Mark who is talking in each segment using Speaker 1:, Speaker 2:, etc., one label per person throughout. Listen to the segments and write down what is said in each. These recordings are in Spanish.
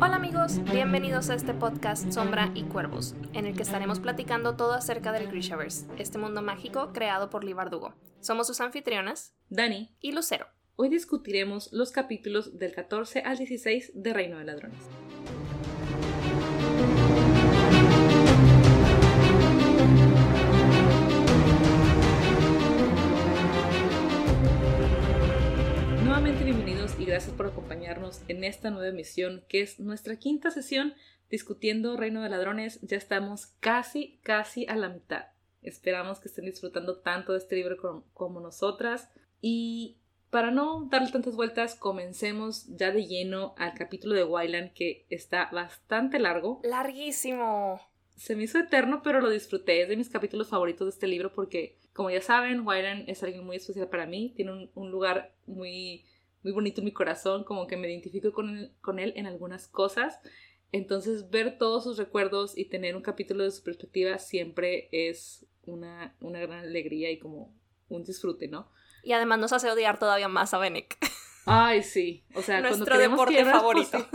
Speaker 1: Hola amigos, bienvenidos a este podcast Sombra y Cuervos, en el que estaremos platicando todo acerca del Grishaverse, este mundo mágico creado por Lee Bardugo. Somos sus anfitrionas,
Speaker 2: Dani,
Speaker 1: y Lucero.
Speaker 2: hoy discutiremos los capítulos del 14 al 16 de Reino de Ladrones. Y gracias por acompañarnos en esta nueva emisión que es nuestra quinta sesión discutiendo Reino de Ladrones. Ya estamos casi, casi a la mitad. Esperamos que estén disfrutando tanto de este libro como, como nosotras. Y para no darle tantas vueltas, comencemos ya de lleno al capítulo de Wyland que está bastante largo.
Speaker 1: Larguísimo.
Speaker 2: Se me hizo eterno, pero lo disfruté. Es de mis capítulos favoritos de este libro porque, como ya saben, Wyland es alguien muy especial para mí. Tiene un, un lugar muy, muy bonito en mi corazón, como que me identifico con él, con él en algunas cosas. Entonces, ver todos sus recuerdos y tener un capítulo de su perspectiva siempre es una, una gran alegría y como un disfrute, ¿no?
Speaker 1: Y además nos hace odiar todavía más a Benek.
Speaker 2: Ay, sí. O sea, cuando
Speaker 1: Nuestro
Speaker 2: creemos que
Speaker 1: deporte
Speaker 2: no es
Speaker 1: favorito.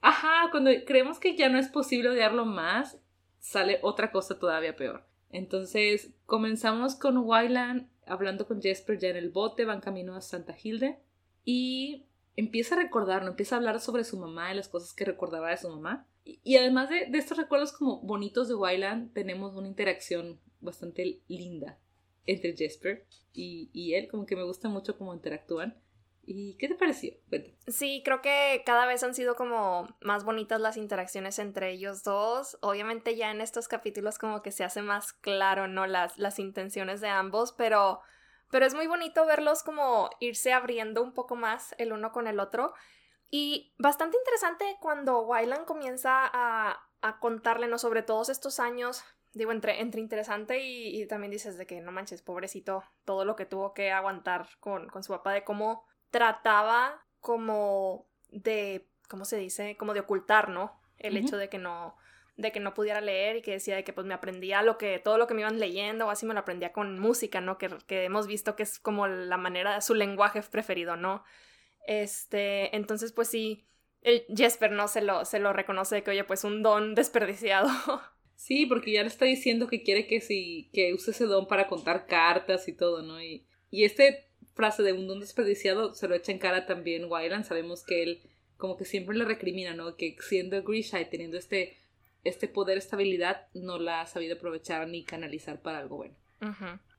Speaker 2: Ajá, cuando creemos que ya no es posible odiarlo más, sale otra cosa todavía peor. Entonces, comenzamos con Wyland hablando con Jesper ya en el bote, van camino a Santa Hilde y empieza a recordar, ¿no? Empieza a hablar sobre su mamá y las cosas que recordaba de su mamá. Y, además de, estos recuerdos como bonitos de Wyland, tenemos una interacción bastante linda entre Jesper y, y él, como que me gusta mucho cómo interactúan. ¿Y qué te pareció? Cuéntame.
Speaker 1: Sí, creo que cada vez han sido como más bonitas las interacciones entre ellos dos. Obviamente ya en estos capítulos como que se hace más claro, ¿no? Las, las intenciones de ambos, pero, pero es muy bonito verlos como irse abriendo un poco más el uno con el otro. Y bastante interesante cuando Wyland comienza a, a contarle, ¿no? Sobre todos estos años. Digo, entre, entre interesante y, y también dices de que no manches, pobrecito, todo lo que tuvo que aguantar con, con su papá, de cómo trataba como de, ¿cómo se dice? Como de ocultar, ¿no? El hecho de que no, de que no pudiera leer y que decía de que pues me aprendía lo que, todo lo que me iban leyendo o así me lo aprendía con música, ¿no? Que, que hemos visto que es como la manera, su lenguaje preferido, ¿no? Este, entonces pues sí, el Jesper, ¿no? Se lo, se lo reconoce de que, oye, pues un don desperdiciado.
Speaker 2: Sí, porque ya le está diciendo que quiere que sí, que use ese don para contar cartas y todo, ¿no? Y, y este frase de un don desperdiciado se lo echa en cara también Wyland. Sabemos que él como que siempre le recrimina, ¿no? Que siendo Grisha y teniendo este, este poder, esta habilidad, no la ha sabido aprovechar ni canalizar para algo bueno.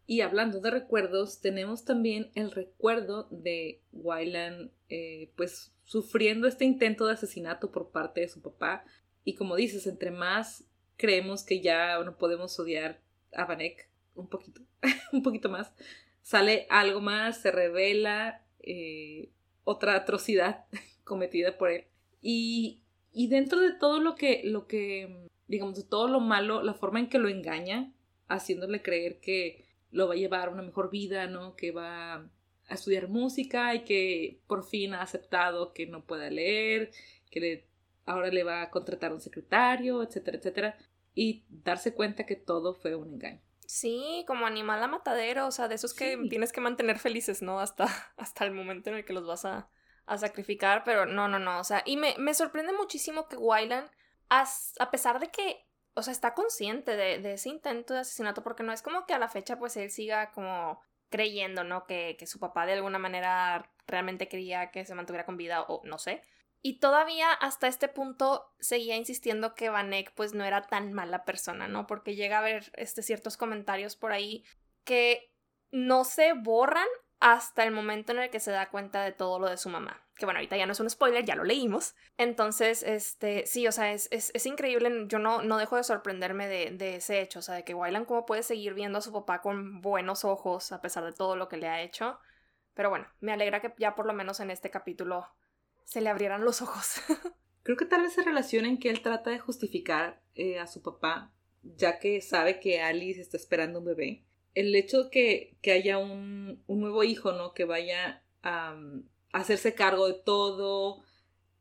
Speaker 2: Y hablando de recuerdos, tenemos también el recuerdo de Wyland, eh, pues sufriendo este intento de asesinato por parte de su papá. Y como dices, entre más creemos que ya no podemos odiar a Vanek un poquito, un poquito más, sale algo más, se revela eh, otra atrocidad cometida por él. Y, y dentro de todo lo que, lo que, digamos, de todo lo malo, la forma en que lo engaña, haciéndole creer que lo va a llevar a una mejor vida, ¿no? Que va a estudiar música y que por fin ha aceptado que no pueda leer, que le, ahora le va a contratar un secretario, etcétera, etcétera. Y darse cuenta que todo fue un engaño.
Speaker 1: Sí, como animal a matadero, o sea, de esos que
Speaker 2: Sí.
Speaker 1: tienes que mantener felices, ¿no? Hasta, hasta el momento en el que los vas a, a sacrificar, pero no, no, no, o sea, y me, me sorprende muchísimo que Wyland, a pesar de que, o sea, está consciente de, de ese intento de asesinato, porque no es como que a la fecha, pues, él siga como creyendo, ¿no? Que, que su papá de alguna manera realmente quería que se mantuviera con vida, o no sé. Y todavía hasta este punto seguía insistiendo que Vanek pues no era tan mala persona, ¿no? Porque llega a haber este, ciertos comentarios por ahí que no se borran hasta el momento en el que se da cuenta de todo lo de su mamá. Que bueno, ahorita ya no es un spoiler, ya lo leímos. Entonces, este, sí, o sea, es, es, increíble. Yo no, no dejo de sorprenderme de, ese hecho, o sea, de que Wyland cómo puede seguir viendo a su papá con buenos ojos a pesar de todo lo que le ha hecho. Pero bueno, me alegra que ya por lo menos en este capítulo se le abrieran los ojos.
Speaker 2: Creo que tal vez se relaciona en que él trata de justificar eh, a su papá, ya que sabe que Alice está esperando un bebé. El hecho que, que haya un, un nuevo hijo, ¿no? Que vaya a, um, hacerse cargo de todo,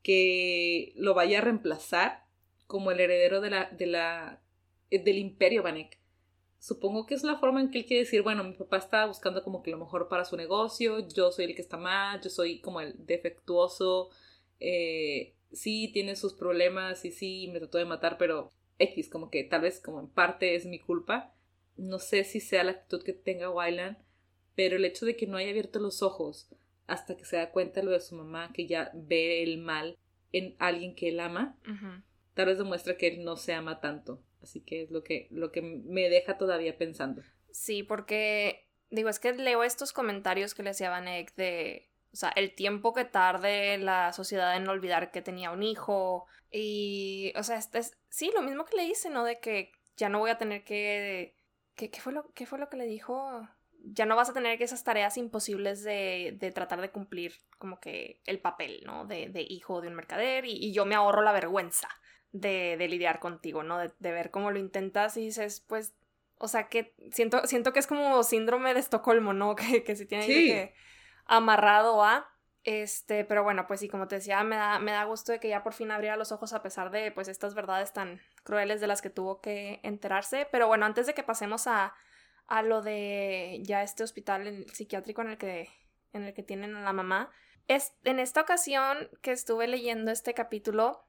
Speaker 2: que lo vaya a reemplazar como el heredero de la, de la, del imperio Vanek. supongo que es la forma en que él quiere decir, bueno, mi papá está buscando como que lo mejor para su negocio, yo soy el que está mal, yo soy como el defectuoso, eh, sí tiene sus problemas y sí me trató de matar, pero X, como que tal vez como en parte es mi culpa. No sé si sea la actitud que tenga Wyland, pero el hecho de que no haya abierto los ojos hasta que se da cuenta lo de su mamá, que ya ve el mal en alguien que él ama, tal vez demuestra que él no se ama tanto. Así que es lo que, lo que me deja todavía pensando.
Speaker 1: Sí, porque digo, es que leo estos comentarios que le hacía Vanek de, o sea, el tiempo que tarde la sociedad en olvidar que tenía un hijo y, o sea, este es, sí, lo mismo que le dice, ¿no? De que ya no voy a tener que, ¿qué, fue, lo, qué fue lo que le dijo? Ya no vas a tener que esas tareas imposibles de, de tratar de cumplir como que el papel, ¿no? De, de hijo de un mercader y, y yo me ahorro la vergüenza de, de lidiar contigo, ¿no? De, de, ver cómo lo intentas y dices, pues, o sea, que siento, siento que es como síndrome de Estocolmo, ¿no? Que, que se tiene que amarrado a... Este, pero bueno, pues sí, como te decía, me da, me da gusto de que ya por fin abriera los ojos a pesar de pues estas verdades tan crueles de las que tuvo que enterarse. Pero bueno, antes de que pasemos a, a lo de ya este hospital psiquiátrico en el que, en el que tienen a la mamá, es en esta ocasión que estuve leyendo este capítulo,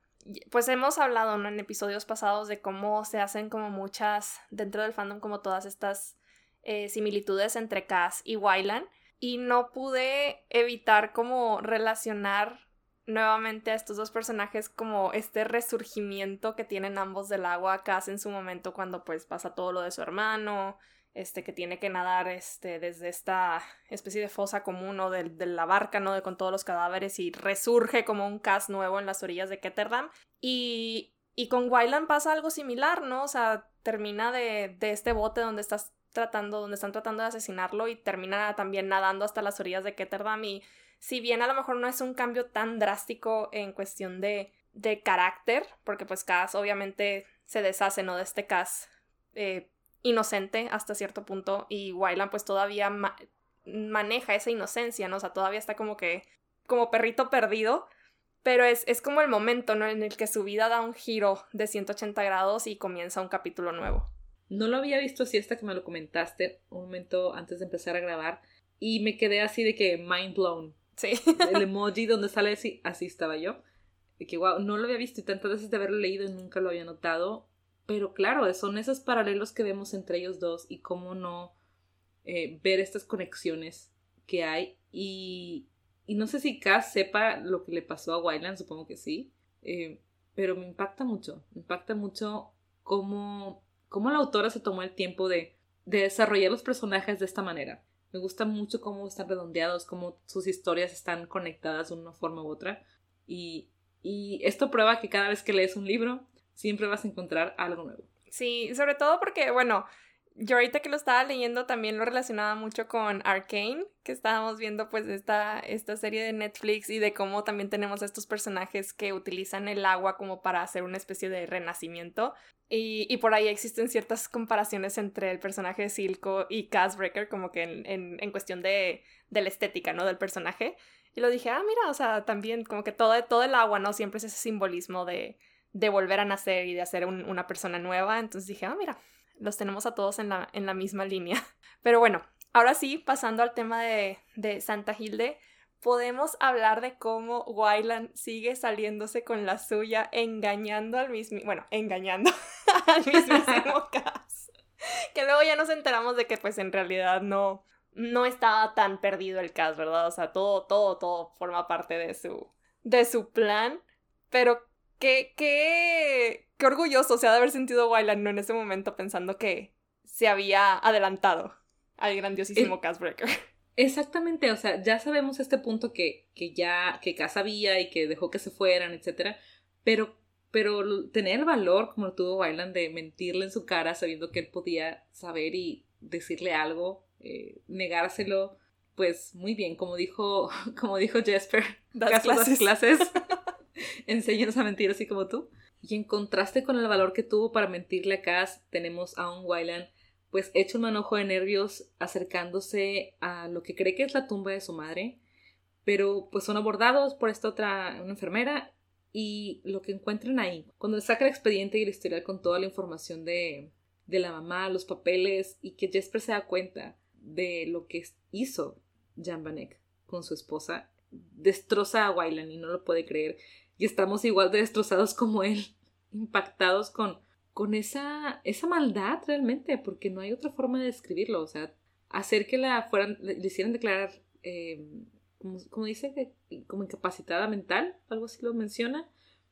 Speaker 1: pues hemos hablado en episodios pasados de cómo se hacen como muchas, dentro del fandom, como todas estas eh, similitudes entre Cass y Wyland. Y no pude evitar como relacionar nuevamente a estos dos personajes como este resurgimiento que tienen ambos del agua. Cass en su momento cuando pues pasa todo lo de su hermano, este, que tiene que nadar este, desde esta especie de fosa común o de, de, la barca, ¿no? De, con todos los cadáveres y resurge como un cast nuevo en las orillas de Ketterdam. Y, y con Wyland pasa algo similar, ¿no? O sea, termina de, de este bote donde estás tratando, donde están tratando de asesinarlo y termina también nadando hasta las orillas de Ketterdam y si bien a lo mejor no es un cambio tan drástico en cuestión de, de carácter, porque pues Cass obviamente se deshace, ¿no? De este Cass eh, inocente hasta cierto punto y Wyland pues todavía maneja esa inocencia, ¿no? O sea, todavía está como que como perrito perdido, pero es, es como el momento, ¿no? En el que su vida da un giro de 180 grados y comienza un capítulo nuevo.
Speaker 2: No lo había visto así hasta que me lo comentaste un momento antes de empezar a grabar y me quedé así de que mind blown.
Speaker 1: Sí.
Speaker 2: El emoji donde sale así, así estaba yo. De que wow, no lo había visto y tantas veces de haberlo leído y nunca lo había notado pero claro, son esos paralelos que vemos entre ellos dos y cómo no eh, ver estas conexiones que hay. Y, y, no sé si Cass sepa lo que le pasó a Wyland, supongo que sí. Eh, pero me impacta mucho, me impacta mucho cómo, cómo la autora se tomó el tiempo de, de desarrollar los personajes de esta manera. Me gusta mucho cómo están redondeados, cómo sus historias están conectadas de una forma u otra. Y, y esto prueba que cada vez que lees un libro, siempre vas a encontrar algo nuevo.
Speaker 1: Sí, sobre todo porque, bueno, yo ahorita que lo estaba leyendo también lo relacionaba mucho con Arcane, que estábamos viendo pues esta, esta serie de Netflix y de cómo también tenemos estos personajes que utilizan el agua como para hacer una especie de renacimiento. Y, y por ahí existen ciertas comparaciones entre el personaje de Silco y Casbreaker, como que en, en, en cuestión de, de, la estética, ¿no? Del personaje. Y lo dije, ah, mira, o sea, también como que todo, todo el agua, ¿no? Siempre es ese simbolismo de, de volver a nacer y de hacer una persona nueva. Entonces dije, ah, mira, los tenemos a todos en la, en la misma línea. Pero bueno, ahora sí, pasando al tema de, de Santa Hilde, podemos hablar de cómo Wyland sigue saliéndose con la suya, engañando al mismo, bueno, engañando al mismísimo Cass. Que luego ya nos enteramos de que pues en realidad no, no estaba tan perdido el Cass, ¿verdad? O sea, todo, todo, todo forma parte de su, de su plan. Pero qué, qué, qué orgulloso se ha de haber sentido Wyland ¿no? en ese momento pensando que se había adelantado al grandiosísimo Casbreaker.
Speaker 2: Exactamente, o sea, ya sabemos este punto que, que ya, que Cass sabía y que dejó que se fueran, etcétera, pero, pero tener el valor como lo tuvo Wyland de mentirle en su cara sabiendo que él podía saber y decirle algo, eh, negárselo, pues muy bien, como dijo, como dijo Jesper,
Speaker 1: das clases.
Speaker 2: clases. enséñanos a mentir así como tú. Y en contraste con el valor que tuvo para mentirle a Cass, tenemos a un Wyland pues hecho un manojo de nervios acercándose a lo que cree que es la tumba de su madre, pero pues son abordados por esta otra, una enfermera, y lo que encuentran ahí, cuando saca el expediente y el historial con toda la información de, de la mamá, los papeles, y que Jesper se da cuenta de lo que hizo Jan Vanek con su esposa, destroza a Wylan y no lo puede creer. Y estamos igual de destrozados como él, impactados con, con esa, esa maldad realmente, porque no hay otra forma de describirlo. O sea, hacer que la fueran, le hicieran declarar, eh, como, dice, como incapacitada mental, algo así lo menciona,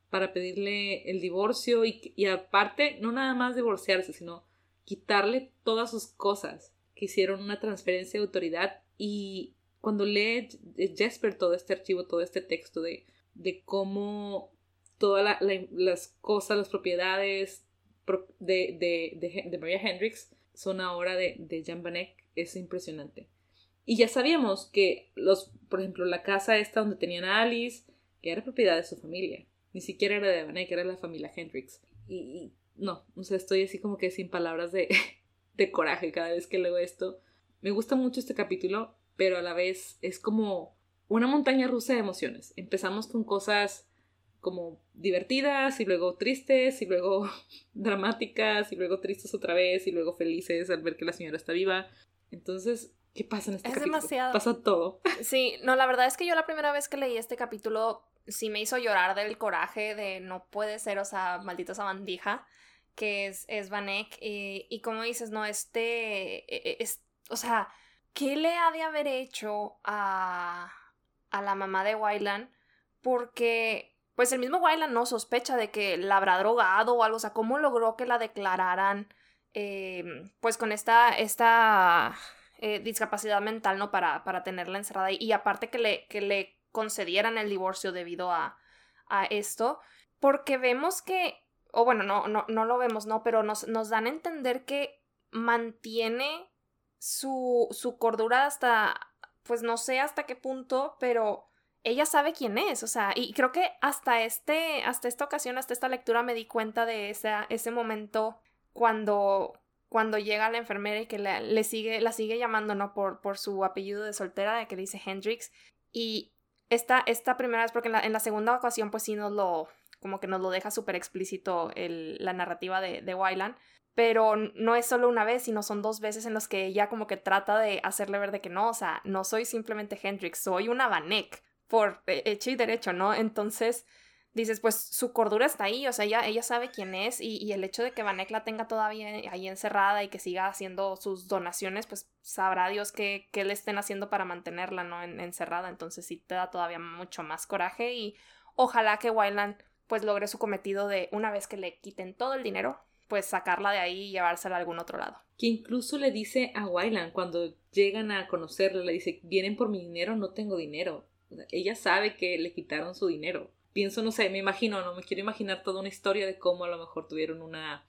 Speaker 2: para pedirle el divorcio y, y aparte, no nada más divorciarse, sino quitarle todas sus cosas que hicieron una transferencia de autoridad y cuando lee Jesper todo este archivo, todo este texto de, de cómo todas las cosas, las propiedades de, de, de, Maria Hendricks son ahora de, de Jan Vanek, es impresionante. Y ya sabíamos que los, por ejemplo, la casa esta donde tenían a Alice, que era propiedad de su familia. Ni siquiera era de Vanek, era la familia Hendricks. Y, no, o sea, estoy así como que sin palabras de, de coraje cada vez que leo esto. Me gusta mucho este capítulo, pero a la vez es como una montaña rusa de emociones. Empezamos con cosas como divertidas y luego tristes y luego dramáticas y luego tristes otra vez y luego felices al ver que la señora está viva. Entonces, ¿qué pasa en este es capítulo? Demasiado. Pasa todo.
Speaker 1: Sí, no, la verdad es que yo la primera vez que leí este capítulo sí me hizo llorar del coraje de no puede ser, o sea, maldita sabandija que es, es Vanek. Y, y, como dices, no, este, e, e, es, o sea, ¿qué le ha de haber hecho a, a la mamá de Wyland? Porque, pues el mismo Wyland no sospecha de que la habrá drogado o algo, o sea, ¿cómo logró que la declararan, em, pues con esta, esta eh, discapacidad mental, ¿no? Para, para tenerla encerrada y, y aparte que le, que le concedieran el divorcio debido a, a esto, porque vemos que o bueno, no, no, no lo vemos, ¿no? Pero nos, nos dan a entender que mantiene su, su cordura hasta, pues no sé hasta qué punto, pero ella sabe quién es, o sea, y creo que hasta este, hasta esta ocasión, hasta esta lectura me di cuenta de ese, ese momento cuando, cuando llega la enfermera y que le, sigue, la sigue llamando, ¿no? Por, por su apellido de soltera, de que dice Hendrix, y esta, esta primera vez, porque en la, segunda ocasión, pues sí nos lo, como que nos lo deja súper explícito la narrativa de, de Wyland. Pero no es solo una vez, sino son dos veces en las que ella como que trata de hacerle ver de que no, o sea, no soy simplemente Hendrix, soy una Vanek, por hecho y derecho, ¿no? Entonces dices, pues su cordura está ahí, o sea, ella, ella sabe quién es y, el hecho de que Vanek la tenga todavía ahí encerrada y que siga haciendo sus donaciones, pues sabrá Dios qué, le estén haciendo para mantenerla, ¿no? encerrada, entonces sí te da todavía mucho más coraje y ojalá que Wyland pues logre su cometido de una vez que le quiten todo el dinero, pues sacarla de ahí y llevársela a algún otro lado.
Speaker 2: Que incluso le dice a Wyland cuando llegan a conocerla, le dice, vienen por mi dinero, no tengo dinero. ella sabe que le quitaron su dinero. Pienso, no sé, me imagino, no me quiero imaginar toda una historia de cómo a lo mejor tuvieron una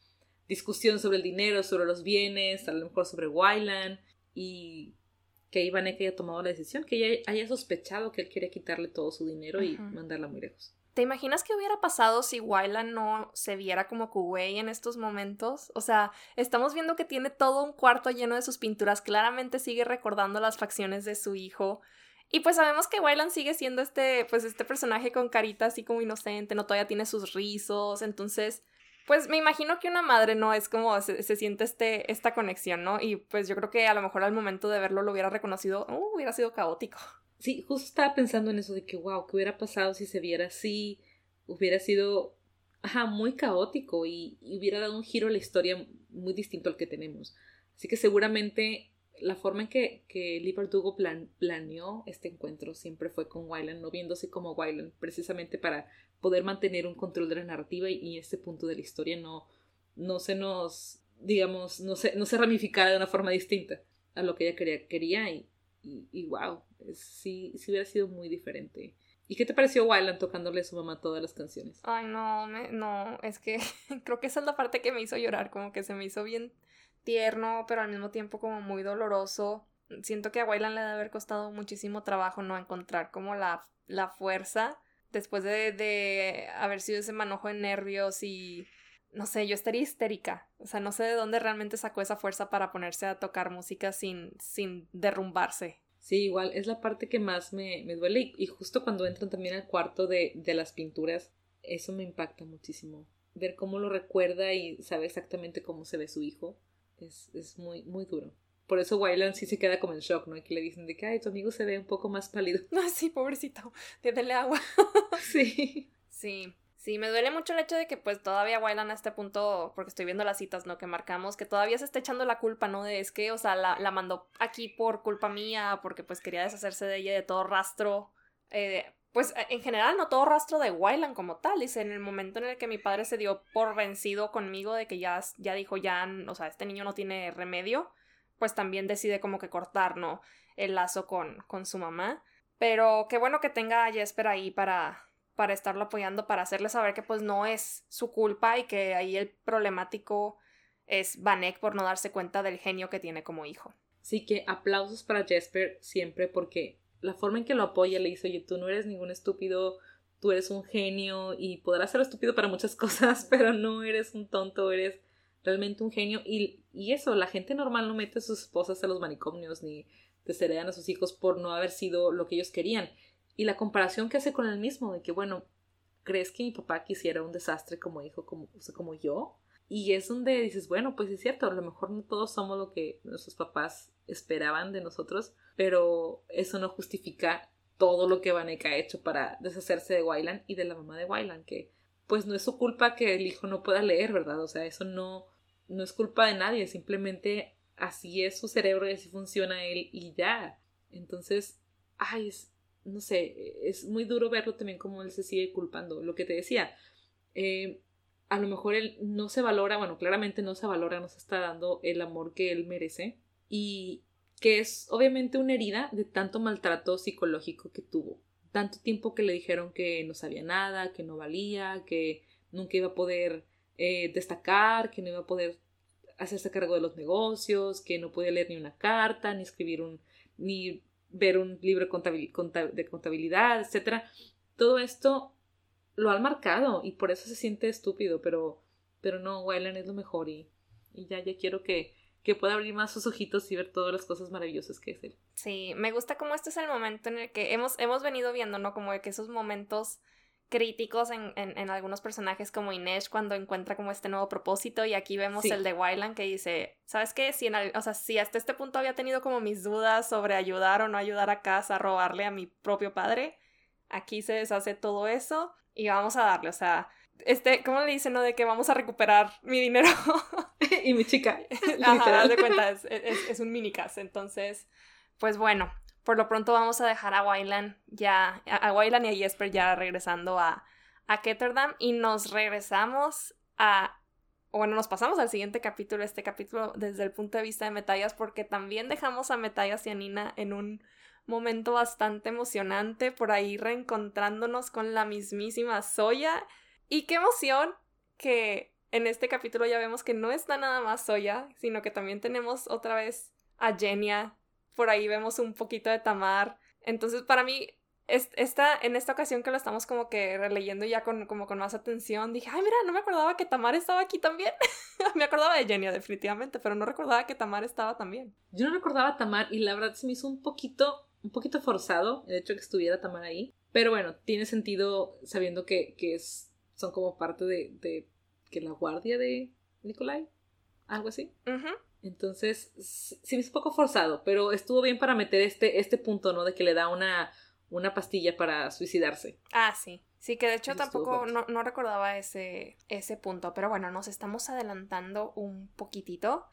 Speaker 2: discusión sobre el dinero, sobre los bienes, a lo mejor sobre Wyland y que Ivane haya tomado la decisión, que ella haya sospechado que él quería quitarle todo su dinero y mandarla muy lejos.
Speaker 1: ¿Te imaginas qué hubiera pasado si Wyland no se viera como Kuwei en estos momentos? O sea, estamos viendo que tiene todo un cuarto lleno de sus pinturas, claramente sigue recordando las facciones de su hijo. Y pues sabemos que Wyland sigue siendo este, pues este personaje con carita así como inocente, no todavía tiene sus rizos, entonces, pues me imagino que una madre no es como se, siente este, esta conexión, ¿no? Y pues yo creo que a lo mejor al momento de verlo lo hubiera reconocido, uh, hubiera sido caótico.
Speaker 2: Sí, justo estaba pensando en eso de que, wow, ¿qué hubiera pasado si se viera así? Hubiera sido, ajá, muy caótico y, hubiera dado un giro a la historia muy distinto al que tenemos. Así que seguramente la forma en que, que Lee Bardugo planeó este encuentro siempre fue con Wyland, no viéndose como Wyland, precisamente para poder mantener un control de la narrativa y, este punto de la historia no, no se nos, digamos, no se, no se ramificara de una forma distinta a lo que ella quería, quería y, y, wow, sí, sí hubiera sido muy diferente. ¿Y qué te pareció Wyland tocándole a su mamá todas las canciones?
Speaker 1: Ay, no, no, es que creo que esa es la parte que me hizo llorar, como que se me hizo bien tierno, pero al mismo tiempo como muy doloroso. Siento que a Wyland le debe haber costado muchísimo trabajo no encontrar como la, la fuerza después de, de haber sido ese manojo de nervios y no sé, yo estaría histérica. O sea, no sé de dónde realmente sacó esa fuerza para ponerse a tocar música sin, sin derrumbarse.
Speaker 2: Sí, igual, es la parte que más me, me duele y, justo cuando entran también al cuarto de, de las pinturas, eso me impacta muchísimo. ver cómo lo recuerda y sabe exactamente cómo se ve su hijo, es, es muy, muy duro. Por eso Wyland sí se queda como en shock, ¿no? Y que le dicen de que, ay, tu amigo se ve un poco más pálido.
Speaker 1: Ah, sí, pobrecito. Dale agua.
Speaker 2: sí.
Speaker 1: Sí. Sí, me duele mucho el hecho de que pues todavía Wyland a este punto, porque estoy viendo las citas, ¿no? Que marcamos, que todavía se está echando la culpa, ¿no? De es que, o sea, la, la mandó aquí por culpa mía, porque pues quería deshacerse de ella de todo rastro. Eh, pues en general no todo rastro de Wyland como tal. Dice, en el momento en el que mi padre se dio por vencido conmigo de que ya, ya dijo, ya, o sea, este niño no tiene remedio, pues también decide como que cortar, ¿no? El lazo con, con su mamá. Pero qué bueno que tenga a Jesper ahí para, para estarlo apoyando, para hacerle saber que pues no es su culpa y que ahí el problemático es Vanek por no darse cuenta del genio que tiene como hijo.
Speaker 2: Sí que aplausos para Jesper siempre porque la forma en que lo apoya le dice, oye, tú no eres ningún estúpido, tú eres un genio y podrás ser estúpido para muchas cosas, pero no eres un tonto, eres realmente un genio. Y, y eso, la gente normal no mete a sus esposas a los manicomios ni desheredan a sus hijos por no haber sido lo que ellos querían. Y la comparación que hace con él mismo, de que, bueno, ¿crees que mi papá quisiera un desastre como hijo, como, como yo? Y es donde dices, bueno, pues es cierto, a lo mejor no todos somos lo que nuestros papás esperaban de nosotros, pero eso no justifica todo lo que Vanek ha hecho para deshacerse de Wyland y de la mamá de Wyland, que pues no es su culpa que el hijo no pueda leer, ¿verdad? O sea, eso no, no es culpa de nadie, simplemente así es su cerebro y así funciona él y ya. Entonces, ay, es, no sé, es muy duro verlo también como él se sigue culpando. Lo que te decía, eh, a lo mejor él no se valora, bueno, claramente no se valora, no se está dando el amor que él merece y que es obviamente una herida de tanto maltrato psicológico que tuvo. Tanto tiempo que le dijeron que no sabía nada, que no valía, que nunca iba a poder eh, destacar, que no iba a poder hacerse cargo de los negocios, que no podía leer ni una carta, ni escribir un, ni ver un libro de contabilidad, etc. Todo esto lo han marcado y por eso se siente estúpido, pero, pero no, Wyland es lo mejor y, y ya, ya quiero que, que pueda abrir más sus ojitos y ver todas las cosas maravillosas que es él.
Speaker 1: Sí, me gusta como este es el momento en el que hemos, hemos venido viendo, ¿no? Como que esos momentos críticos en, en, algunos personajes como Inés cuando encuentra como este nuevo propósito y aquí vemos el de Wyland que dice, ¿sabes qué? Si, o sea, si hasta este punto había tenido como mis dudas sobre ayudar o no ayudar a casa a robarle a mi propio padre, aquí se deshace todo eso y vamos a darle, o sea, este, ¿cómo le dicen, no? De que vamos a recuperar mi dinero.
Speaker 2: y mi chica.
Speaker 1: Ajá, de cuenta, es, es, es un. Entonces, pues bueno, por lo pronto vamos a dejar a Wyland ya, a Wyland y a Jesper ya regresando a, a Ketterdam y nos regresamos a, bueno, nos pasamos al siguiente capítulo, este capítulo desde el punto de vista de Metallas porque también dejamos a Metallas y a Nina en un momento bastante emocionante por ahí reencontrándonos con la mismísima Soya y qué emoción que en este capítulo ya vemos que no está nada más Soya, sino que también tenemos otra vez a Genia por ahí vemos un poquito de Tamar. Entonces, para mí, esta, en esta ocasión que lo estamos como que releyendo ya con, como con más atención, dije, ay, mira, no me acordaba que Tamar estaba aquí también. me acordaba de Genia, definitivamente, pero no recordaba que Tamar estaba también.
Speaker 2: Yo no recordaba Tamar y la verdad se me hizo un poquito, un poquito forzado el hecho de que estuviera Tamar ahí. Pero bueno, tiene sentido sabiendo que, que es, son como parte de, de que la guardia de Nikolai, algo así. Entonces, sí es un poco forzado, pero estuvo bien para meter este, este punto, ¿no? De que le da una, una pastilla para suicidarse.
Speaker 1: Ah, sí. Sí, que de hecho tampoco no, no, recordaba ese, ese punto, pero bueno, nos estamos adelantando un poquitito.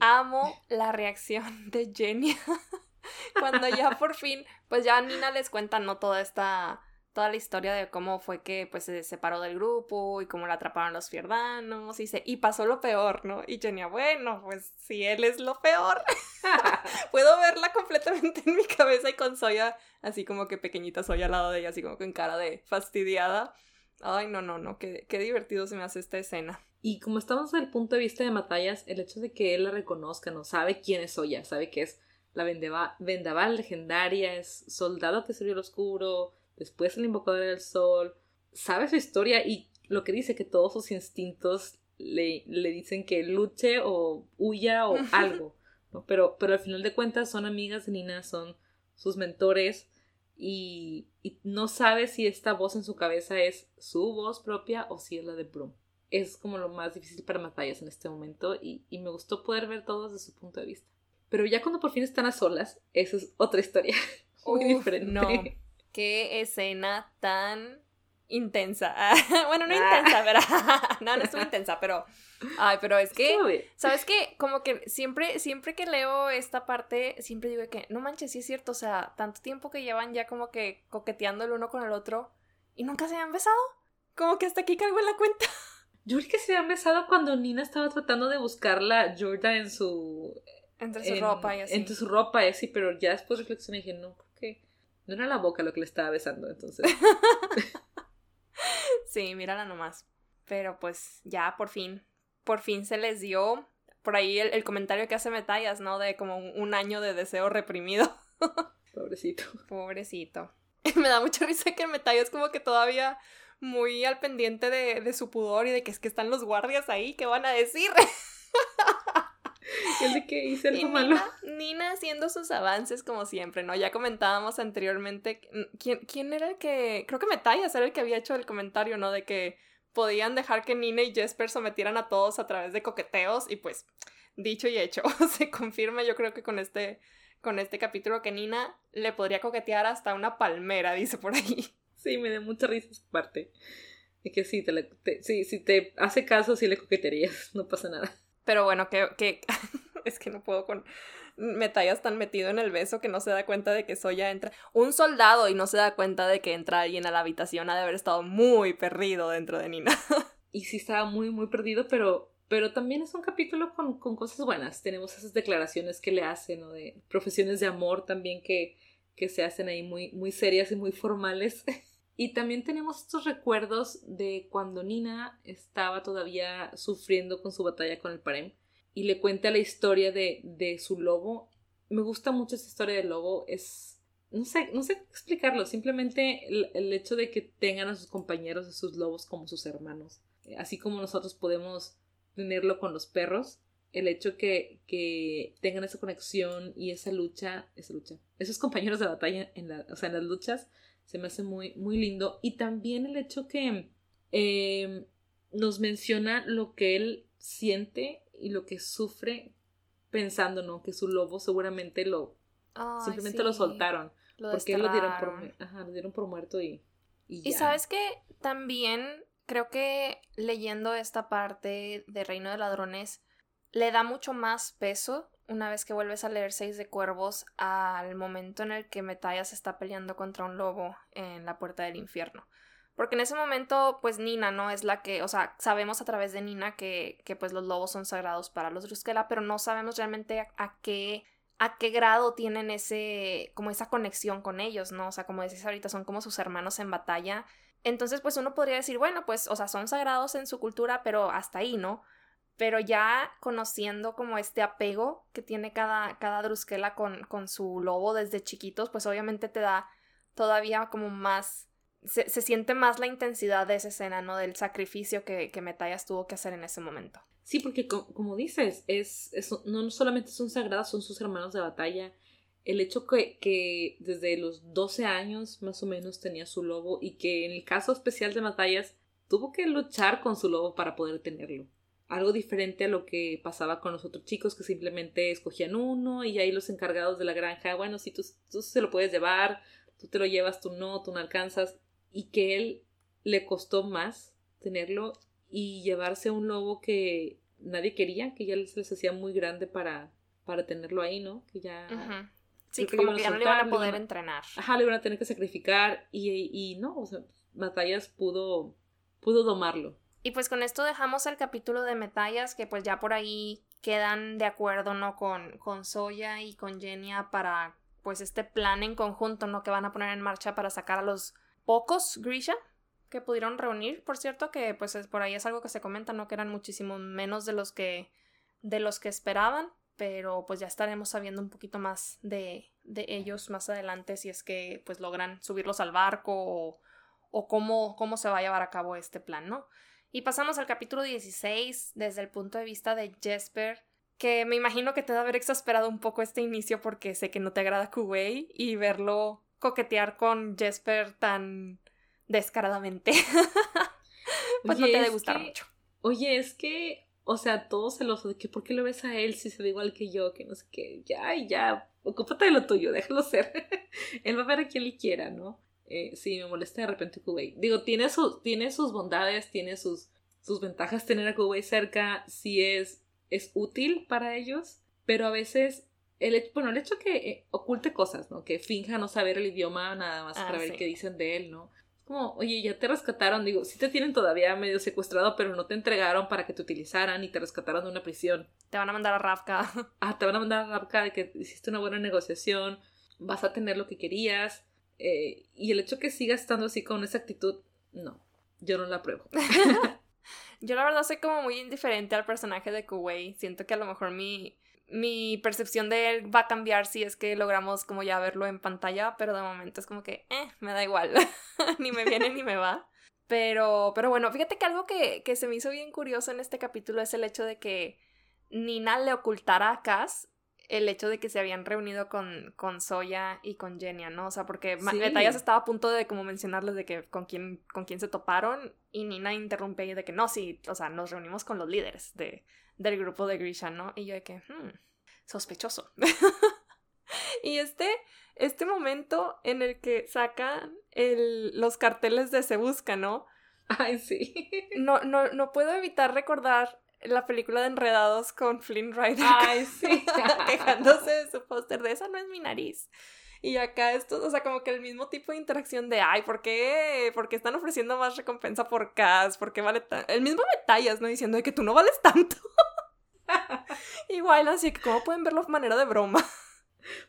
Speaker 1: Amo la reacción de Jenny cuando ya por fin, pues ya Nina les cuenta, ¿no? Toda esta toda la historia de cómo fue que pues se separó del grupo y cómo la atraparon los fierdanos y, se, y pasó lo peor, ¿no? Y Genia, bueno, pues si él es lo peor, puedo verla completamente en mi cabeza y con Soya, así como que pequeñita Soya al lado de ella, así como con cara de fastidiada. Ay, no, no, no, qué, qué divertido se me hace esta escena.
Speaker 2: Y como estamos desde el punto de vista de Matallas, el hecho de que él la reconozca, no sabe quién es Soya, sabe que es la vendaval legendaria, es soldado que sirvió el oscuro, después el invocador del sol, sabe su historia y lo que dice que todos sus instintos le, le dicen que luche o huya o algo, ¿no? Pero, pero al final de cuentas son amigas de Nina, son sus mentores y, y, no sabe si esta voz en su cabeza es su voz propia o si es la de Brum. es como lo más difícil para Matthias en este momento y, me gustó poder ver todo desde su punto de vista. Pero ya cuando por fin están a solas, esa es otra historia muy diferente.
Speaker 1: No, qué escena tan intensa. bueno, no ah. intensa, pero no, no estuvo intensa, pero ay, pero es que sabes qué? como que siempre siempre que leo esta parte siempre digo que no manches, sí es cierto, o sea, tanto tiempo que llevan ya como que coqueteando el uno con el otro y nunca se han besado. Como que hasta aquí cargo en la cuenta.
Speaker 2: Yo creo que se habían besado cuando Nina estaba tratando de buscarla Jordan en su.
Speaker 1: Entre su ropa y así.
Speaker 2: Entre su ropa y así, pero ya después reflexioné y dije, no, no era la boca lo que le estaba besando, entonces.
Speaker 1: sí, mírala nomás. Pero pues ya por fin, por fin se les dio por ahí el, comentario que hace Metallas, ¿no? De como un, año de deseo reprimido.
Speaker 2: Pobrecito.
Speaker 1: Pobrecito. Me da mucha risa que Metallas como que todavía muy al pendiente de, su pudor y de que es que están los guardias ahí, ¿qué van a decir?
Speaker 2: ¿El de que hice algo malo?
Speaker 1: Nina, haciendo sus avances como siempre, ¿no? Ya comentábamos anteriormente, ¿quién, quién era el que, creo que Metallas era el que había hecho el comentario, ¿no? De que podían dejar que Nina y Jesper sometieran a todos a través de coqueteos y pues dicho y hecho, se confirma yo creo que con este, con este capítulo que Nina le podría coquetear hasta una palmera, dice por ahí.
Speaker 2: Sí, me da mucha risa esa parte. Es que sí, te, si te hace caso, sí le coqueterías, no pasa nada.
Speaker 1: Pero bueno, que, que es que no puedo con metallas tan metido en el beso que no se da cuenta de que Soya entra. Un soldado y no se da cuenta de que entra alguien a la habitación ha de haber estado muy perdido dentro de Nina.
Speaker 2: y sí estaba muy, muy perdido, pero, pero también es un capítulo con, con cosas buenas. Tenemos esas declaraciones que le hacen, ¿no? De profesiones de amor también que, que se hacen ahí muy, muy serias y muy formales. Y también tenemos estos recuerdos de cuando Nina estaba todavía sufriendo con su batalla con el Parem y le cuenta la historia de, de su lobo. Me gusta mucho esa historia del lobo. Es. No sé, no sé explicarlo. Simplemente el, hecho de que tengan a sus compañeros, a sus lobos como sus hermanos. Así como nosotros podemos tenerlo con los perros. El hecho que, que tengan esa conexión y esa lucha, esa lucha, esos compañeros de batalla en, la, o sea, en las luchas, se me hace muy, muy lindo. Y también el hecho que em, nos menciona lo que él siente y lo que sufre pensando, ¿no? Que su lobo seguramente lo... simplemente lo soltaron. porque lo dieron, por, ajá, lo dieron por muerto y... Y,
Speaker 1: y sabes que también creo que leyendo esta parte de Reino de Ladrones le da mucho más peso una vez que vuelves a leer Seis de Cuervos al momento en el que Metallas está peleando contra un lobo en la puerta del infierno. Porque en ese momento, pues Nina, ¿no? Es la que, o sea, sabemos a través de Nina que, que pues los lobos son sagrados para los Druskela, pero no sabemos realmente a, qué a qué grado tienen ese, como esa conexión con ellos, ¿no? O sea, como decís ahorita, son como sus hermanos en batalla. Entonces, pues uno podría decir, bueno, pues, o sea, son sagrados en su cultura, pero hasta ahí, ¿no? Pero ya conociendo como este apego que tiene cada, cada drusquela con, con su lobo desde chiquitos, pues obviamente te da todavía como más, se, siente más la intensidad de esa escena, ¿no? Del sacrificio que, que Metallas tuvo que hacer en ese momento.
Speaker 2: Sí, porque como dices, es, no solamente son sagradas, son sus hermanos de batalla. El hecho que, que desde los 12 años más o menos tenía su lobo y que en el caso especial de Matallas tuvo que luchar con su lobo para poder tenerlo algo diferente a lo que pasaba con los otros chicos que simplemente escogían uno y ahí los encargados de la granja, bueno, si tú, tú se lo puedes llevar, tú te lo llevas, tú no, tú no alcanzas, y que él le costó más tenerlo y llevarse un lobo que nadie quería, que ya les, les hacía muy grande para, para tenerlo ahí, ¿no? Que ya...
Speaker 1: Sí, como que ya no le iban a poder entrenar.
Speaker 2: Ajá, le iban a tener que sacrificar y, y no, o sea, Batallas pudo, pudo domarlo.
Speaker 1: Y pues con esto dejamos el capítulo de Metallas, que pues ya por ahí quedan de acuerdo, ¿no? Con, con Soya y con Genia para pues este plan en conjunto, ¿no? Que van a poner en marcha para sacar a los pocos Grisha que pudieron reunir, por cierto, que pues es, por ahí es algo que se comenta, ¿no? Que eran muchísimo menos de los que de los que esperaban, pero pues ya estaremos sabiendo un poquito más de, de ellos más adelante si es que pues logran subirlos al barco o, o cómo, cómo se va a llevar a cabo este plan, ¿no? Y pasamos al capítulo 16 desde el punto de vista de Jesper, que me imagino que te debe haber exasperado un poco este inicio porque sé que no te agrada Kuwei y verlo coquetear con Jesper tan descaradamente. pues no te debe gustar mucho.
Speaker 2: oye, es que, o sea, todo celoso de que ¿por qué lo ves a él si se ve igual que yo? Que no sé qué, ya, ya, ocúpate de lo tuyo, déjalo ser. él va a ver a quien le quiera, ¿no? Eh, sí, me molesta de repente Kuwait. Digo, tiene, tiene sus bondades, tiene sus, sus ventajas tener a Kuwait cerca, sí es, es útil para ellos, pero a veces el hecho, bueno, el hecho que eh, oculte cosas, ¿no? Que finja no saber el idioma nada más para ah, ver qué dicen de él, ¿no? como, oye, ya te rescataron, digo, sí te tienen todavía medio secuestrado, pero no te entregaron para que te utilizaran y te rescataron de una prisión.
Speaker 1: Te van a mandar a Rafka.
Speaker 2: Ah, te van a mandar a Rafka de que hiciste una buena negociación, vas a tener lo que querías. Eh, y el hecho que sigas estando así con esa actitud, no, yo no la apruebo.
Speaker 1: yo la verdad soy como muy indiferente al personaje de Kuwait. Siento que a lo mejor mi, mi percepción de él va a cambiar si es que logramos como ya verlo en pantalla, pero de momento es como que, eh, me da igual, ni me viene ni me va. Pero, pero bueno, fíjate que algo que, que se me hizo bien curioso en este capítulo es el hecho de que Nina le ocultara a Cass el hecho de que se habían reunido con, con Soya y con Genia, ¿no? O sea, porque sí. estaba a punto de como mencionarles de que con quién, con quién se toparon y Nina interrumpe y de que no, sí, o sea, nos reunimos con los líderes de, del grupo de Grisha, ¿no? Y yo de que, hmm, sospechoso. y este, este momento en el que sacan el, los carteles de Se Busca, ¿no?
Speaker 2: Ay, sí.
Speaker 1: No, no, no puedo evitar recordar la película de Enredados con Flynn Rider.
Speaker 2: Ay, sí.
Speaker 1: quejándose de su póster de esa no es mi nariz. Y acá esto, o sea, como que el mismo tipo de interacción de, ay, ¿por qué? Porque están ofreciendo más recompensa por Cas? ¿Por qué vale tanto? El mismo detalles, ¿no? Diciendo de que tú no vales tanto. y Wyland, así que, ¿cómo pueden verlo de manera de broma?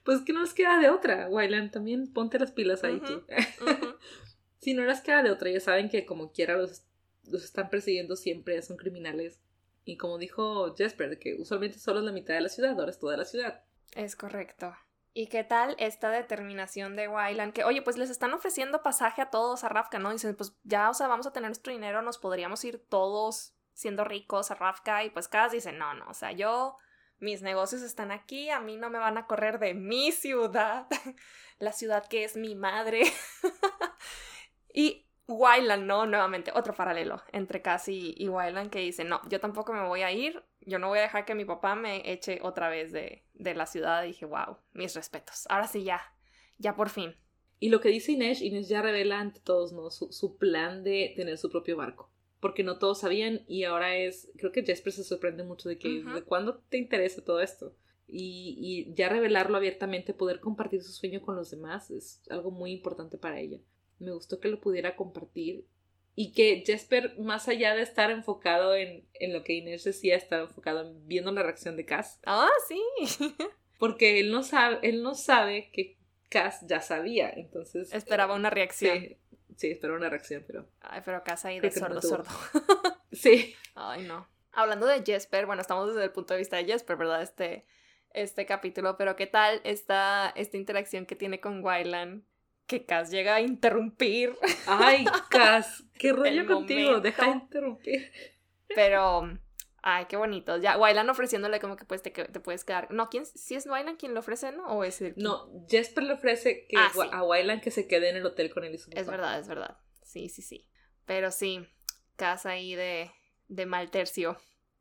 Speaker 2: Pues que no les queda de otra, Wyland, también ponte las pilas ahí. si no les queda de otra, ya saben que como quiera los, los están persiguiendo siempre, son criminales. Y como dijo Jesper, que usualmente solo es la mitad de la ciudad, ahora es toda la ciudad.
Speaker 1: Es correcto. ¿Y qué tal esta determinación de Wyland? Que, oye, pues les están ofreciendo pasaje a todos a Rafka, ¿no? dicen, pues ya, o sea, vamos a tener nuestro dinero, nos podríamos ir todos siendo ricos a Rafka. Y pues Kaz dice, no, no, o sea, yo, mis negocios están aquí, a mí no me van a correr de mi ciudad, la ciudad que es mi madre. y Wyland, ¿no? Nuevamente, otro paralelo entre Cassie y Wyland que dice, no, yo tampoco me voy a ir, yo no voy a dejar que mi papá me eche otra vez de, de la ciudad. Y dije, wow, mis respetos. Ahora sí, ya, ya por fin.
Speaker 2: Y lo que dice Inés, Inés ya revela ante todos, ¿no? Su, su plan de tener su propio barco. Porque no todos sabían y ahora es, creo que Jesper se sorprende mucho de que, ¿de cuándo te interesa todo esto? Y, y ya revelarlo abiertamente, poder compartir su sueño con los demás es algo muy importante para ella me gustó que lo pudiera compartir y que Jesper, más allá de estar enfocado en, en lo que Inés decía, estaba enfocado en viendo la reacción de Cass.
Speaker 1: Ah, sí.
Speaker 2: Porque él no sabe, él no sabe que Cass ya sabía, entonces...
Speaker 1: Esperaba una reacción.
Speaker 2: Sí, sí esperaba una reacción, pero...
Speaker 1: Ay, pero Cass ahí de sordo, sordo.
Speaker 2: sí.
Speaker 1: Ay, no. Hablando de Jesper, bueno, estamos desde el punto de vista de Jesper, ¿verdad? Este, este capítulo, pero ¿qué tal esta, esta interacción que tiene con Wyland? Que Cass llega a interrumpir.
Speaker 2: Ay, Cass, qué rollo contigo, deja de interrumpir.
Speaker 1: Pero, ay, qué bonito. Ya, Wyland ofreciéndole como que pues te, te puedes quedar. No, ¿quién, si es Wyland quien lo ofrece, ¿no? ¿O es el
Speaker 2: No, Jesper le ofrece que ah, a Wyland que se quede en el hotel con él y su
Speaker 1: Es verdad, es verdad. Sí, sí, sí. Pero sí, Cass ahí de, de mal tercio,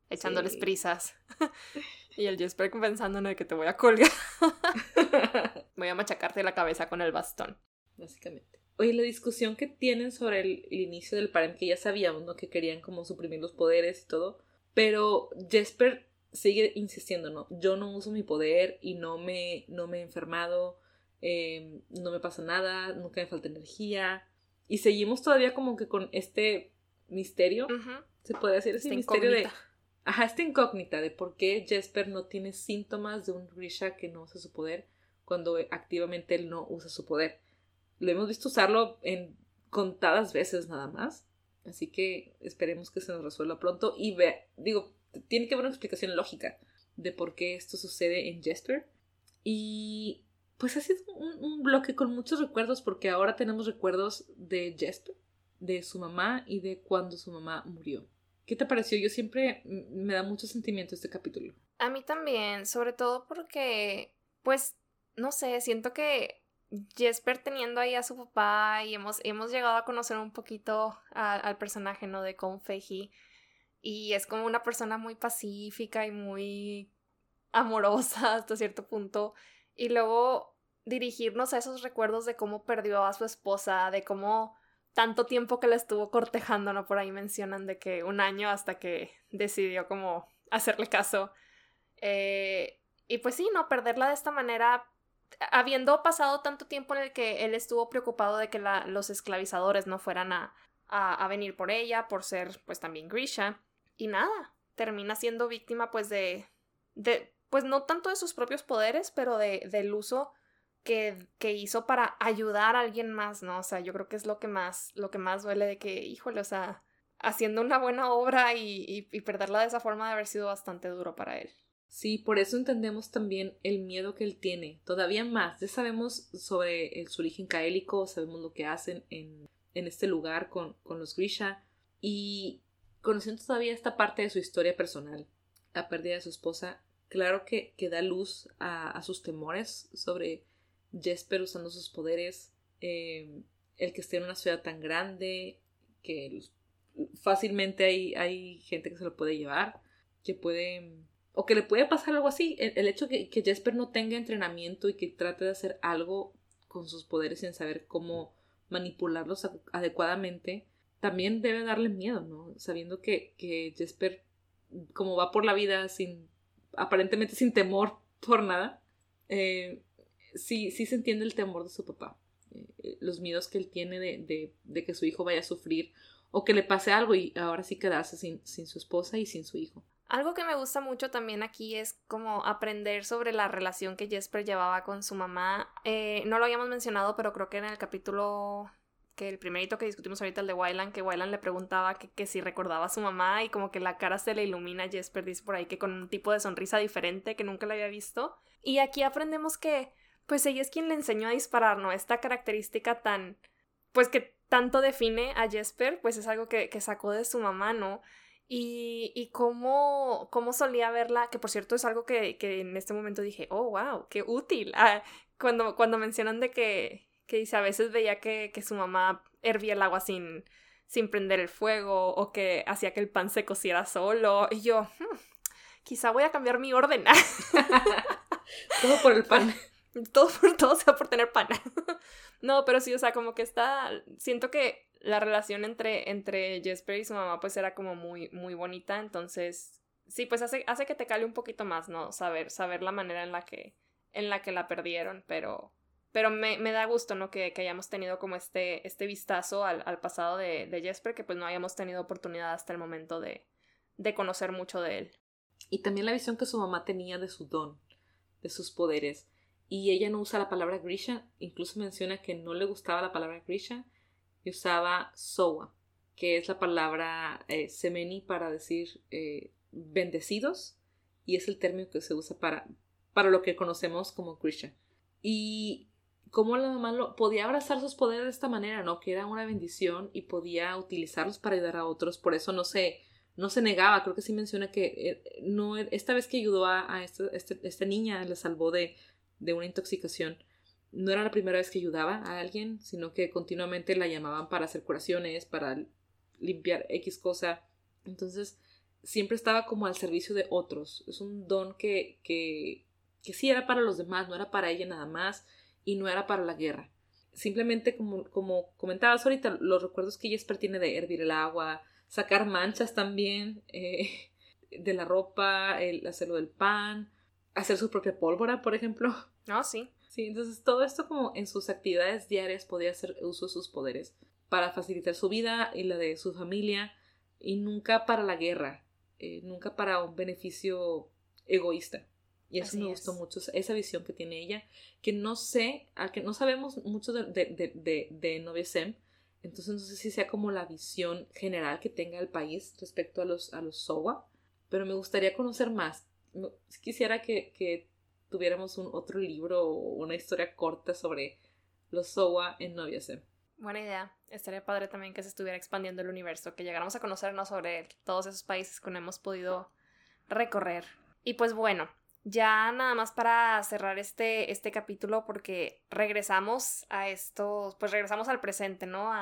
Speaker 1: echándoles prisas. y el Jesper pensando en el que te voy a colgar. voy a machacarte la cabeza con el bastón
Speaker 2: básicamente. Oye, la discusión que tienen sobre el, inicio del parent, que ya sabíamos, ¿no? Que querían como suprimir los poderes y todo. Pero Jesper sigue insistiendo, ¿no? Yo no uso mi poder y no me, no me he enfermado, em, no me pasa nada, nunca me falta energía. Y seguimos todavía como que con este misterio, se puede decir, ese misterio de... Ajá, esta incógnita de por qué Jesper no tiene síntomas de un Grisha que no usa su poder cuando activamente él no usa su poder lo hemos visto usarlo en contadas veces nada más. Así que esperemos que se nos resuelva pronto. Y ve, digo, tiene que haber una explicación lógica de por qué esto sucede en Jesper. Y pues ha sido un, bloque con muchos recuerdos porque ahora tenemos recuerdos de Jesper, de su mamá y de cuando su mamá murió. ¿Qué te pareció? Yo siempre me da mucho sentimiento este capítulo.
Speaker 1: A mí también, sobre todo porque, pues, no sé, siento que Jesper teniendo ahí a su papá y hemos, hemos llegado a conocer un poquito al personaje, ¿no? De Confeji. y es como una persona muy pacífica y muy amorosa hasta cierto punto. Y luego dirigirnos a esos recuerdos de cómo perdió a su esposa, de cómo tanto tiempo que la estuvo cortejando, ¿no? Por ahí mencionan de que un año hasta que decidió como hacerle caso. Eh, y pues sí, ¿no? Perderla de esta manera, habiendo pasado tanto tiempo en el que él estuvo preocupado de que los esclavizadores no fueran a, a, venir por ella, por ser pues también Grisha. Y nada, termina siendo víctima pues de, de pues no tanto de sus propios poderes, pero de, del uso que, que, hizo para ayudar a alguien más, ¿no? O sea, yo creo que es lo que más, lo que más duele de que, híjole, o sea, haciendo una buena obra y, perderla de esa forma de haber sido bastante duro para él.
Speaker 2: Sí, por eso entendemos también el miedo que él tiene. Todavía más, ya sabemos sobre su origen caélico, sabemos lo que hacen en, en este lugar con, con los Grisha y conociendo todavía esta parte de su historia personal, la pérdida de su esposa, claro que, que da luz a, a sus temores sobre Jesper usando sus poderes, eh, el que esté en una ciudad tan grande, que fácilmente hay, hay gente que se lo puede llevar, que puede, o que le puede pasar algo así, el, hecho que, que Jesper no tenga entrenamiento y que trate de hacer algo con sus poderes sin saber cómo manipularlos adecuadamente, también debe darle miedo, ¿no? Sabiendo que, que Jesper, como va por la vida sin, aparentemente sin temor por nada, eh, sí, sí se entiende el temor de su papá. Eh, los miedos que él tiene de, de, que su hijo vaya a sufrir o que le pase algo y ahora sí quedarse sin, sin su esposa y sin su hijo.
Speaker 1: Algo que me gusta mucho también aquí es como aprender sobre la relación que Jesper llevaba con su mamá. Eh, no lo habíamos mencionado, pero creo que en el capítulo que el primerito que discutimos ahorita, el de Wyland, que Wyland le preguntaba que, que, si recordaba a su mamá y como que la cara se le ilumina Jesper, dice por ahí que con un tipo de sonrisa diferente que nunca la había visto. Y aquí aprendemos que pues ella es quien le enseñó a disparar, ¿no? Esta característica tan, pues que tanto define a Jesper, pues es algo que, que sacó de su mamá, ¿no? Y, y cómo, cómo solía verla, que por cierto es algo que, que en este momento dije, oh, wow, qué útil. Ah, cuando, cuando mencionan de que, que dice, a veces veía que, que su mamá hervía el agua sin, sin prender el fuego o que hacía que el pan se cociera solo. Y yo, hmm, quizá voy a cambiar mi orden.
Speaker 2: Todo por el pan.
Speaker 1: Todo, todo sea por tener pana. no, pero sí, o sea, como que está. Siento que la relación entre, entre Jesper y su mamá, pues era como muy, muy bonita. Entonces, sí, pues hace, hace que te cale un poquito más, ¿no? Saber, saber la manera en la que, en la que la perdieron, pero. Pero me, me da gusto, ¿no? Que, hayamos tenido como este, este vistazo al, al pasado de, de, Jesper, que pues no hayamos tenido oportunidad hasta el momento de, de conocer mucho de él.
Speaker 2: Y también la visión que su mamá tenía de su don, de sus poderes y ella no usa la palabra Grisha, incluso menciona que no le gustaba la palabra Grisha y usaba Sowa, que es la palabra eh, semeni para decir eh, bendecidos y es el término que se usa para, para lo que conocemos como Grisha. Y cómo la mamá lo, podía abrazar sus poderes de esta manera, ¿no? Que era una bendición y podía utilizarlos para ayudar a otros, por eso no se, no se negaba, creo que sí menciona que eh, no, esta vez que ayudó a, esta, este, esta niña, le salvó de, de una intoxicación, no era la primera vez que ayudaba a alguien, sino que continuamente la llamaban para hacer curaciones, para limpiar X cosa. Entonces, siempre estaba como al servicio de otros. Es un don que, que, que sí era para los demás, no era para ella nada más y no era para la guerra. Simplemente, como, como comentabas ahorita, los recuerdos que Jesper tiene de hervir el agua, sacar manchas también eh, de la ropa, el hacerlo del pan, hacer su propia pólvora, por ejemplo.
Speaker 1: Ah, sí.
Speaker 2: Sí, entonces todo esto como en sus actividades diarias podía hacer uso de sus poderes para facilitar su vida y la de su familia y nunca para la guerra, eh, nunca para un beneficio egoísta. Y eso me gustó mucho, esa visión que tiene ella, que no sé, a que no sabemos mucho de, de, de, de Novia Sem, entonces no sé si sea como la visión general que tenga el país respecto a los, a los Sowa, pero me gustaría conocer más quisiera que, tuviéramos un otro libro o una historia corta sobre los Sowa en Noviasem.
Speaker 1: Buena idea. Estaría padre también que se estuviera expandiendo el universo, que llegáramos a conocernos sobre todos esos países que no hemos podido recorrer. Y pues bueno, ya nada más para cerrar este, este capítulo, porque regresamos a esto, pues regresamos al presente, ¿no?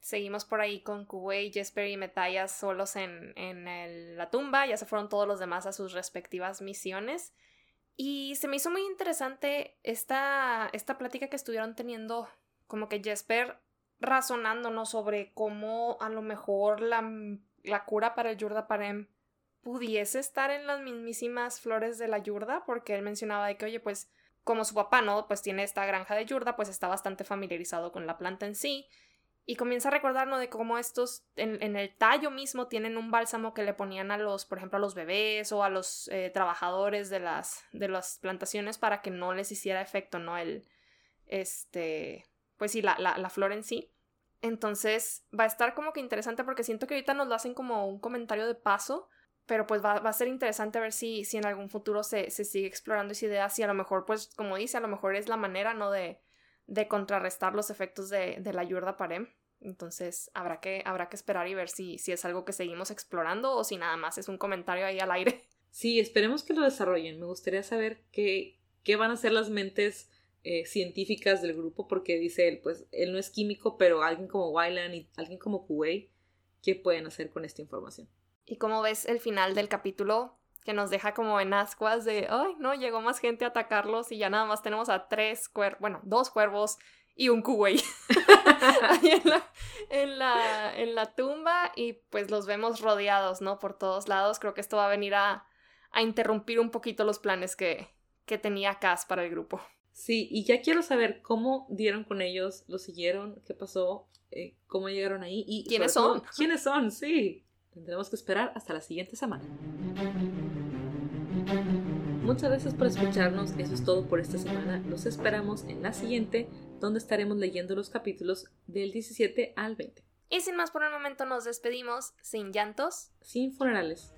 Speaker 1: Seguimos por ahí con Kuwait, Jesper y Metaya solos en, en la tumba. Ya se fueron todos los demás a sus respectivas misiones. Y se me hizo muy interesante esta, esta plática que estuvieron teniendo, como que Jesper razonándonos sobre cómo a lo mejor la, la cura para el Yurda Parem pudiese estar en las mismísimas flores de la Yurda, porque él mencionaba de que, oye, pues como su papá, ¿no? Pues tiene esta granja de Yurda, pues está bastante familiarizado con la planta en sí. Y comienza a recordarnos de cómo estos en, el tallo mismo tienen un bálsamo que le ponían a los, por ejemplo, a los bebés o a los eh, trabajadores de las, de las plantaciones para que no les hiciera efecto, ¿no? El, este, pues sí, la, la, la flor en sí. Entonces va a estar como que interesante porque siento que ahorita nos lo hacen como un comentario de paso, pero pues va, va a ser interesante ver si, si en algún futuro se, se, sigue explorando esa idea, si a lo mejor, pues como dice, a lo mejor es la manera, ¿no? De, de contrarrestar los efectos de, de la Yurda Parem. Entonces habrá que, habrá que esperar y ver si, si es algo que seguimos explorando o si nada más es un comentario ahí al aire.
Speaker 2: Sí, esperemos que lo desarrollen. Me gustaría saber qué, qué van a ser las mentes eh, científicas del grupo, porque dice él, pues él no es químico, pero alguien como Wyland y alguien como Kuwait, ¿qué pueden hacer con esta información?
Speaker 1: Y como ves el final del capítulo, que nos deja como en ascuas de, ay, no, llegó más gente a atacarlos y ya nada más tenemos a tres cuervos, bueno, dos cuervos y un kuwait ahí en la, en, la, en la tumba y pues los vemos rodeados, ¿no? Por todos lados. Creo que esto va a venir a, a interrumpir un poquito los planes que, que tenía Cass para el grupo.
Speaker 2: Sí, y ya quiero saber cómo dieron con ellos, lo siguieron, qué pasó, eh, cómo llegaron ahí y...
Speaker 1: ¿Quiénes son?
Speaker 2: ¿Quiénes son? Sí. Tendremos que esperar hasta la siguiente semana. Muchas gracias por escucharnos, eso es todo por esta semana. Los esperamos en la siguiente, donde estaremos leyendo los capítulos del 17 al 20.
Speaker 1: Y sin más por el momento nos despedimos, sin llantos,
Speaker 2: sin funerales.